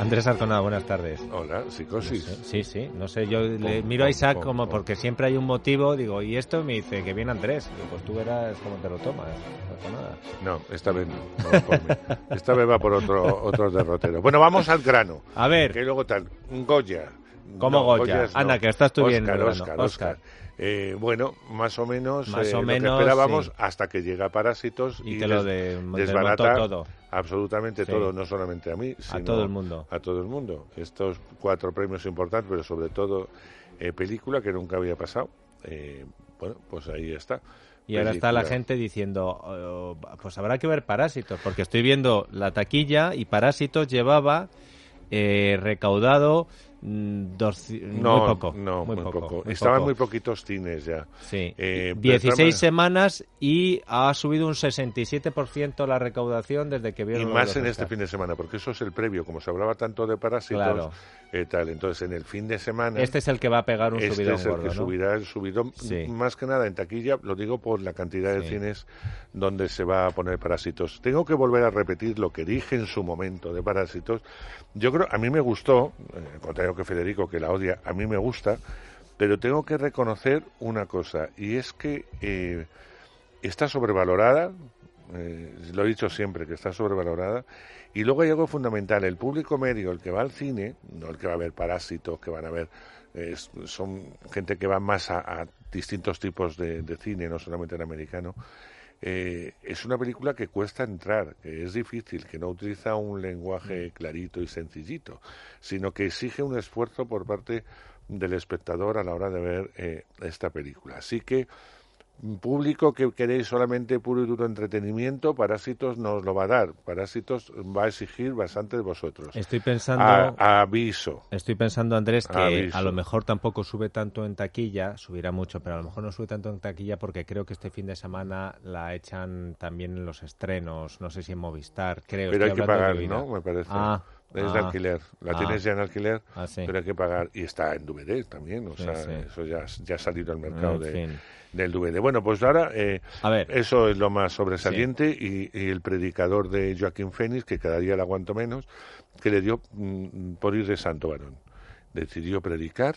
Andrés Arconada, buenas tardes. Hola, psicosis. Sí, sí, no sé, yo le miro a Isaac como porque siempre hay un motivo, digo, ¿y esto? Me dice que viene Andrés. Digo, pues tú verás cómo te lo tomas, Arconada. No, esta vez no, no por mí. Esta vez va por otro, otro derrotero. Bueno, vamos al grano. A ver. Que luego tal, Goya. ¿Cómo No, Goya? Goyas. Anda, que estás tú Oscar. Oscar, Oscar. Oscar. Eh, bueno, más o menos, Más eh, o lo menos, que esperábamos sí. hasta que llega Parásitos Y y, te lo de- desbarata todo. Absolutamente Sí. todo, no solamente a mí, sino todo el mundo. A todo el mundo. Estos cuatro premios importantes, pero sobre todo eh, película que nunca había pasado. Eh, bueno, pues ahí está. Y ahora está la gente diciendo, "Oh, pues habrá que ver Parásitos, porque estoy viendo la taquilla y Parásitos llevaba eh, recaudado mm, doci- No, muy poco. no, muy, muy, poco. poco. muy Estaban poco. muy poquitos cines ya. Sí, Eh, 16 pero- semanas y ha subido un 67% la recaudación desde que Y vieron más los en este fin de semana, porque eso es el previo, como se hablaba tanto de parásitos, Claro. eh, tal. Entonces, en el fin de semana, Este es el que va a pegar un este subidón es el gordo, que ¿no? subirá el subidón, Sí. más que nada en taquilla, lo digo por la cantidad de Sí. cines donde se va a poner parásitos. Tengo que volver a repetir lo que dije en su momento de parásitos. Yo creo, a mí me gustó, eh, que Federico, que la odia, a mí me gusta, pero tengo que reconocer una cosa, y es que eh, está sobrevalorada, eh, lo he dicho siempre, que está sobrevalorada, y luego hay algo fundamental, el público medio, el que va al cine, no el que va a ver parásitos, que van a ver, son gente que va más a, a distintos tipos de, de cine, no solamente el americano, eh, es una película que cuesta entrar, que es difícil, que no utiliza un lenguaje clarito y sencillito, sino que exige un esfuerzo por parte del espectador a la hora de ver eh, esta película. Así que público que queréis solamente puro y duro entretenimiento, Parásitos no os lo va a dar. Parásitos va a exigir bastante de vosotros. Estoy pensando... A- aviso. Estoy pensando, Andrés, que Aviso. a lo mejor tampoco sube tanto en taquilla, subirá mucho, pero a lo mejor no sube tanto en taquilla porque creo que este fin de semana la echan también en los estrenos, no sé si en Movistar, creo. Pero estoy hay que pagar. ¿no? Me parece. Ah, es de ah, alquiler. La ah. tienes ya en alquiler, Ah, sí. pero hay que pagar. Y está en DVD también. O Sí, sea, sí. eso ya, ya ha salido al mercado En de, fin. del DVD. Bueno, pues ahora eh, A ver. eso es lo más sobresaliente y, y el predicador de Joaquín Fénix, que cada día le aguanto menos, que le dio mm, por ir de santo varón. Decidió predicar,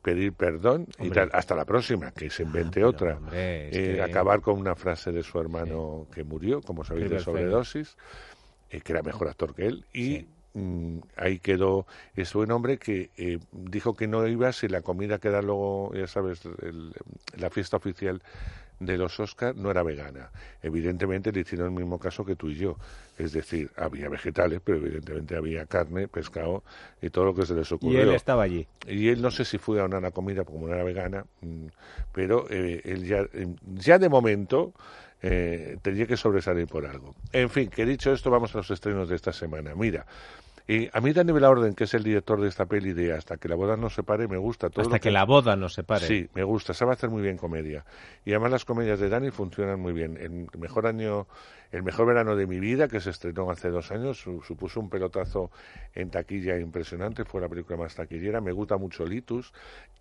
pedir perdón y tal. Hasta la próxima, que se invente otra. hombre, Eh, que- Acabar con una frase de su hermano que murió, como sabéis, de sobredosis, eh, que era mejor actor que él. Y Sí. Mm, ahí quedó ese buen hombre que eh, dijo que no iba si la comida que era luego, ya sabes, el- la fiesta oficial de los Oscars no era vegana. Evidentemente le hicieron el mismo caso que tú y yo. Es decir, había vegetales, pero evidentemente había carne, pescado y todo lo que se les Y ocurrió. él estaba allí. Y él no sé si fue a una comida como no era vegana, mm, pero eh, él ya, eh, ya de momento eh, tendría que sobresalir por algo. En fin, que dicho esto, vamos a los estrenos de esta semana. Mira, y a mí Dani Orden, que es el director de esta peli de Hasta que la boda no se pare, me gusta todo. Hasta que la boda no se pare. Sí, me gusta, sabe hacer muy bien comedia. Y además las comedias de Dani funcionan muy bien. El mejor año, el mejor verano de mi vida, que se estrenó hace dos años, su- supuso un pelotazo en taquilla impresionante, fue la película más taquillera. Me gusta mucho Litus.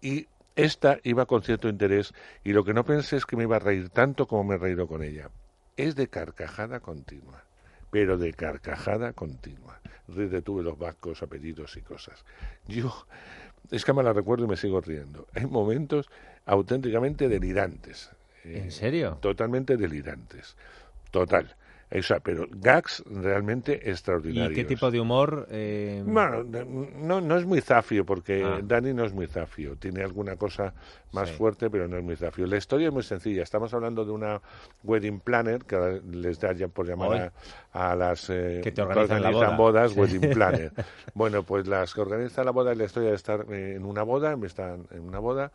Y esta iba con cierto interés, y lo que no pensé es que me iba a reír tanto como me he reído con ella. Es de carcajada continua, pero de carcajada continua. Ríe tuve los vascos, apellidos y cosas. Yo es que me la recuerdo y me sigo riendo. Hay momentos auténticamente delirantes. Eh, ¿En serio? Totalmente delirantes. Total. O sea, pero gags realmente ¿Y extraordinarios. qué tipo de humor? eh, Bueno, no, no es muy zafio, porque Ah. Dani no es muy zafio. Tiene alguna cosa más Sí. fuerte, pero no es muy zafio. La historia es muy sencilla. Estamos hablando de una wedding planner, que ahora les da ya por llamar a, a las eh, Que te organizan la boda. bodas, wedding planner. bueno, pues las que organizan la boda, la historia de estar en una boda, están en una boda,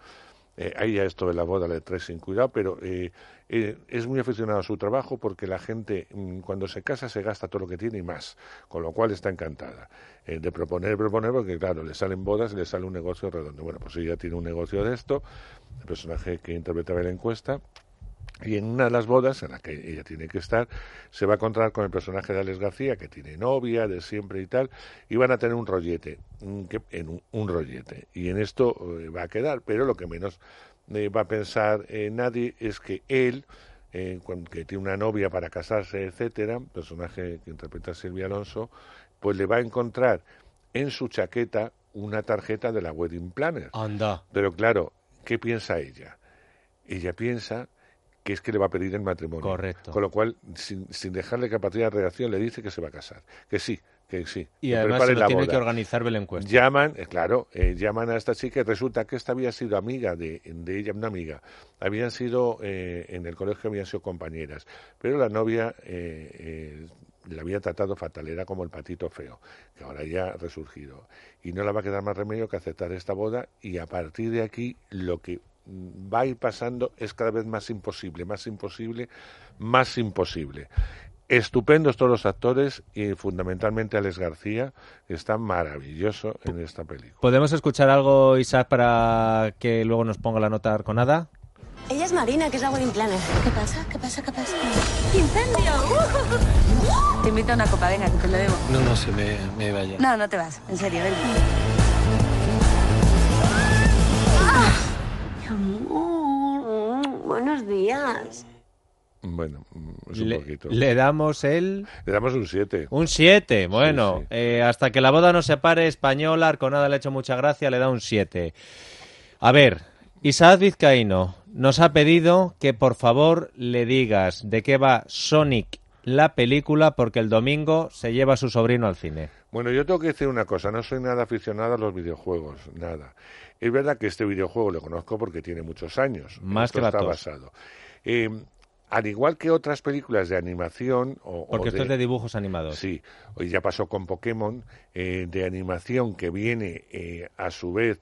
eh, ahí ya esto de la boda le trae sin cuidado, pero eh, eh, es muy aficionado a su trabajo porque la gente mm, cuando se casa se gasta todo lo que tiene y más, con lo cual está encantada eh, de proponer proponer porque claro, le salen bodas y le sale un negocio redondo. Bueno, pues ella tiene un negocio de esto, el personaje que interpretaba la encuesta, y en una de las bodas en la que ella tiene que estar, se va a encontrar con el personaje de Alex García, que tiene novia de siempre y tal, y van a tener un rollete, un, un rollete. Y en esto eh, va a quedar, pero lo que menos eh, va a pensar eh, nadie es que él, que tiene una novia para casarse, etcétera, personaje que interpreta Silvia Alonso, pues le va a encontrar en su chaqueta una tarjeta de la Wedding Planner. Anda. Pero claro, ¿qué piensa ella? Ella piensa que es que le va a pedir el matrimonio. Correcto. Con lo cual, sin, sin dejarle capacidad de reacción, le dice que se va a casar. Que sí, que sí. Y que además se lo la tiene boda. que organizar Belencuesta. Llaman, eh, claro, eh, llaman a esta chica y resulta que esta había sido amiga de, de ella, una amiga. Habían sido, eh, en el colegio habían sido compañeras, pero la novia eh, la había tratado fatal, era como el patito feo, que ahora ya ha resurgido. Y no le va a quedar más remedio que aceptar esta boda y a partir de aquí lo que va a ir pasando es cada vez más imposible, más imposible, más imposible. Estupendos todos los actores y fundamentalmente Alex García, que está maravilloso en esta película. ¿Podemos escuchar algo, Isaac, para que luego nos ponga la nota arconada? Ella es Marina, que es la wedding planner. ¿Qué pasa? ¿Qué pasa? ¿Qué pasa? ¡Incendio! Te invito a una copa, venga, que te lo debo. No, no, se me, me vaya. No, no te vas, en serio, ven. Amor, buenos días. Bueno, es un Le, poquito. le damos el... Le damos un 7. Un 7, bueno, sí. eh, hasta que la boda no se pare, española, Arconada le ha hecho mucha gracia, le da un 7. A ver, Isaac Vizcaíno nos ha pedido que por favor le digas de qué va Sonic la película porque el domingo se lleva a su sobrino al cine. Bueno, yo tengo que decir una cosa, no soy nada aficionado a los videojuegos, nada. Es verdad que este videojuego lo conozco porque tiene muchos años. Más Esto que la está tos. basado. Eh, al igual que otras películas de animación o, o Porque esto es de dibujos animados. Sí, hoy ya pasó con Pokémon eh, de animación que viene eh, a su vez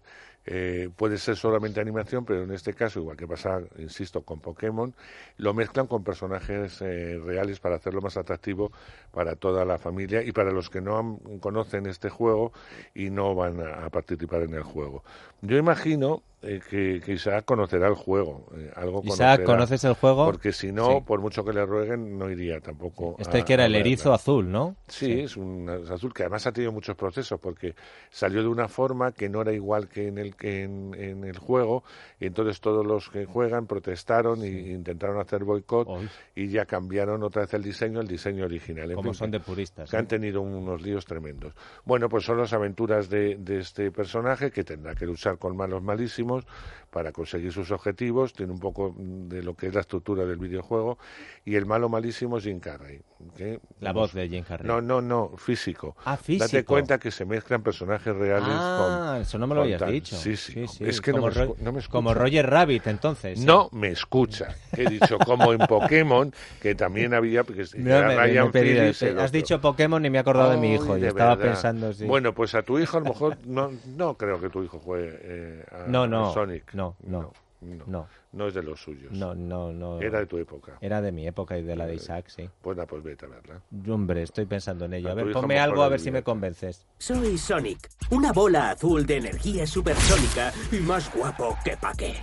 eh, puede ser solamente animación, pero en este caso, igual que pasa, insisto, con Pokémon, lo mezclan con personajes eh, reales para hacerlo más atractivo para toda la familia y para los que no conocen este juego y no van a participar en el juego. Yo imagino eh, que, que Isaac conocerá el juego, eh, algo Isaac, ¿conoces el juego? Porque si no, Sí. por mucho que le rueguen, no iría tampoco. Este a- que era el erizo azul, ¿no? Sí, es un es azul que además ha tenido muchos procesos porque salió de una forma que no era igual que en el que en, en el juego y entonces todos los que juegan protestaron e intentaron hacer boicot y ya cambiaron otra vez el diseño, el diseño original. En Como fin, son de puristas. que ¿eh? han tenido unos líos tremendos. Bueno, pues son las aventuras de, de este personaje que tendrá que luchar con malos malísimos mismos, para conseguir sus objetivos. Tiene un poco mm, de lo que es la estructura del videojuego. Y el malo malísimo es Jim Carrey. que La voz de Jim Carrey. No, no, no, físico. Ah, físico. Date cuenta que se mezclan personajes reales Ah, con... eso no me lo habías tal. dicho. Sí, sí. Es que no me, no me escucha. como Roger Rabbit, entonces. No me escucha. He dicho como en Pokémon, que también había... Porque No, me- Ryan me. Phillips, el Has dicho Pokémon y me he acordado de mi hijo. De estaba verdad. pensando, sí. Bueno, pues a tu hijo a lo mejor no, no creo que tu hijo juegue eh, a, No, a no, Sonic. No, no, no, no, no. No es de los suyos. No, no, no. Era de tu época. Era de mi época y de la de Isaac, sí. Pues nada, pues vete a verla. Hombre, estoy pensando en ello. A ver, ponme algo a ver si me convences. Soy Sonic, una bola azul de energía supersónica y más guapo que pa' qué.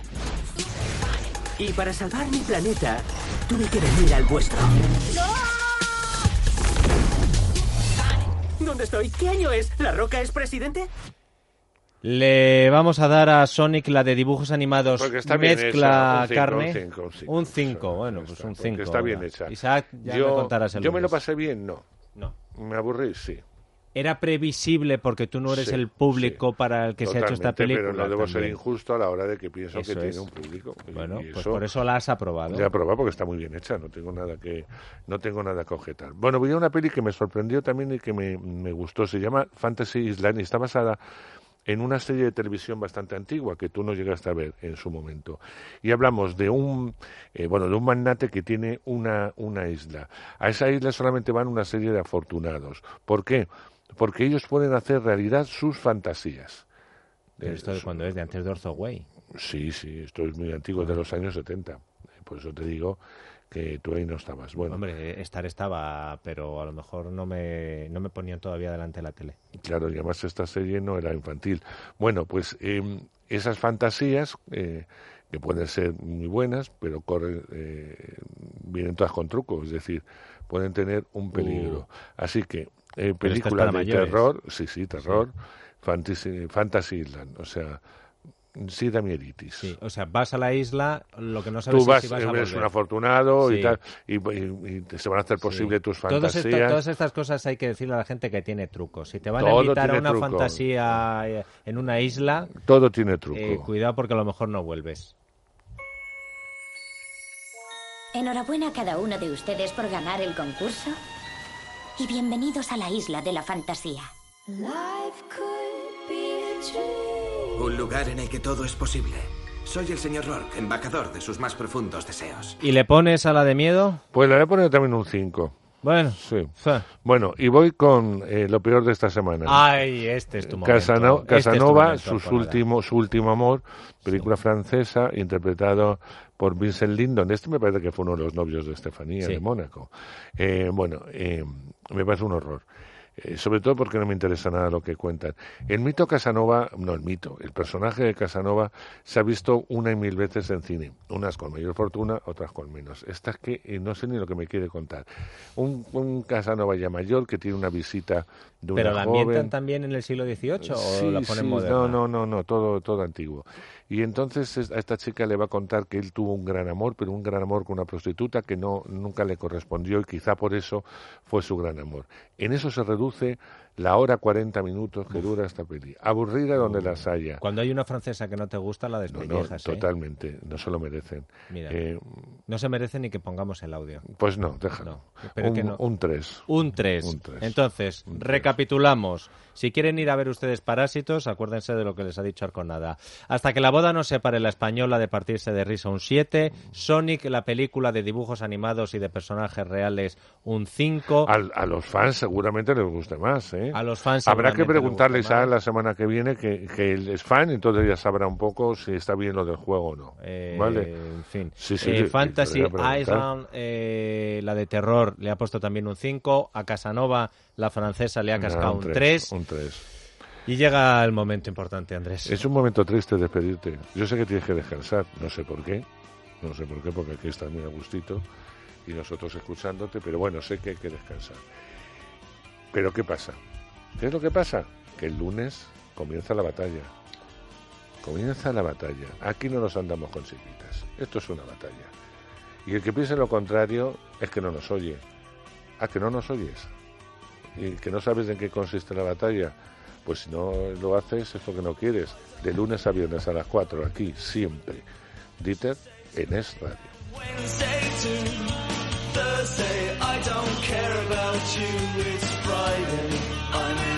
Y para salvar mi planeta, tuve que venir al vuestro. ¿Dónde estoy? ¿Qué año es? ¿La Roca es presidente? Le vamos a dar a Sonic la de dibujos animados está mezcla hecha, un cinco, carne. un cinco, un cinco. Un cinco, Eso, bueno, ya pues un porque 5. está bien hecha. Isaac, ya yo, me contarás el yo me lo lunes. pasé bien, no. No. Me aburrí, sí. Era previsible porque tú no eres Sí, el público sí. para el que se ha hecho esta Totalmente, película. Pero no debo ser también. injusto a la hora de que pienso Eso que tiene es. un público. Bueno, y pues por eso la has aprobado. Ya probado porque está muy bien hecha, no tengo nada que no tengo nada que objetar. Bueno, voy a una peli que me sorprendió también y que me, me gustó, se llama Fantasy Island y está basada en una serie de televisión bastante antigua que tú no llegaste a ver en su momento. Y hablamos de un eh, bueno, de un magnate que tiene una una isla. A esa isla solamente van una serie de afortunados. ¿Por qué? Porque ellos pueden hacer realidad sus fantasías. Pero esto de su- cuando es de antes de Orzo Way. Sí, sí, esto es muy antiguo, de los años 70. Por eso te digo que tú ahí no estabas. Bueno, Hombre, estar estaba, pero a lo mejor no me, no me ponían todavía delante de la tele. Claro, y además esta serie no era infantil. Bueno, pues eh, esas fantasías, eh, que pueden ser muy buenas, pero corren, eh, vienen todas con truco, es decir, pueden tener un peligro. Así que, eh, Uh. Es películas para de mayores. terror, sí, sí, terror, fantasy, fantasy Island, o sea, sí da mieditis. Sí, o sea, vas a la isla, lo que no sabes Tú vas, es si vas a eres volver. un afortunado Sí. y tal, y, y- y te- se van a hacer posible Sí. tus Todas fantasías. todas estas cosas hay que decirle a la gente que tiene trucos. Si te van Todo a invitar a una truco. fantasía eh, en una isla, Todo tiene truco. eh, cuidado porque a lo mejor no vuelves. Enhorabuena a cada uno de ustedes por ganar el concurso. Y bienvenidos a la isla de la fantasía. Un lugar en el que todo es posible. Soy el señor Rourke, embajador de sus más profundos deseos. ¿Y le pones a la de miedo? Pues le voy a poner también un 5. Bueno. Sí. Bueno, y voy con eh, lo peor de esta semana. Ay, este es tu momento. Casano- Este es tu Casanova, momento, sus Alconada. último, su último amor, película francesa, interpretado por Vincent Lindon. Este me parece que fue uno de los novios de Estefanía, Sí. de Mónaco. Eh, bueno, eh, me parece un horror. Eh, sobre todo porque no me interesa nada lo que cuentan. El mito Casanova, no el mito, el personaje de Casanova se ha visto una y mil veces en cine, unas con mayor fortuna, otras con menos. Esta es que eh, no sé ni lo que me quiere contar. Un, un Casanova ya mayor que tiene una visita de una ¿Pero la joven. ambientan también en el siglo XVIII o la ponen sí, moderna? No, no, no, no, todo, todo antiguo. Y entonces es- a esta chica le va a contar que él tuvo un gran amor, pero un gran amor con una prostituta que no nunca le correspondió y quizá por eso fue su gran amor. En eso se reduce la hora 40 minutos que dura esta peli. Aburrida donde las haya. Cuando hay una francesa que no te gusta, la No, no, despellejas, ¿eh? totalmente, no se lo merecen. Mira. Eh, No se merece ni que pongamos el audio. pues no, déjalo. No, un, que no. un 3. Un 3. Un tres. Entonces, Un tres. recapitulamos. Si quieren ir a ver ustedes Parásitos, acuérdense de lo que les ha dicho Arconada. Hasta que la boda no separe la española de partirse de risa, un 7. Sonic, la película de dibujos animados y de personajes reales, un 5. Al- a los fans seguramente les guste más. ¿eh? A los fans Habrá que seguramente les preguntarle guste a la semana que viene que, que él es fan, entonces ya sabrá un poco si está bien lo del juego o no. Eh, ¿Vale? En fin. Sí, sí, Eh, sí, Fantasy. Island, eh, la de terror, le ha puesto también un 5. A Casanova, la francesa, le ha cascado un 3. Un 3. Y llega el momento importante, Andrés. Es un momento triste despedirte. Yo sé que tienes que descansar, no sé por qué. No sé por qué, porque aquí estás muy a gustito y nosotros escuchándote, pero bueno, sé que hay que descansar. Pero ¿qué pasa? ¿Qué es lo que pasa? Que el lunes comienza la batalla. Comienza la batalla. Aquí no nos andamos con chiquitas. Esto es una batalla. Y el que piense lo contrario es que no nos oye. Ah, que no nos oyes. Y que no sabes en qué consiste la batalla. Pues si no lo haces es porque no quieres. De lunes a viernes a las 4, aquí, siempre. Dieter en Es Radio. I'm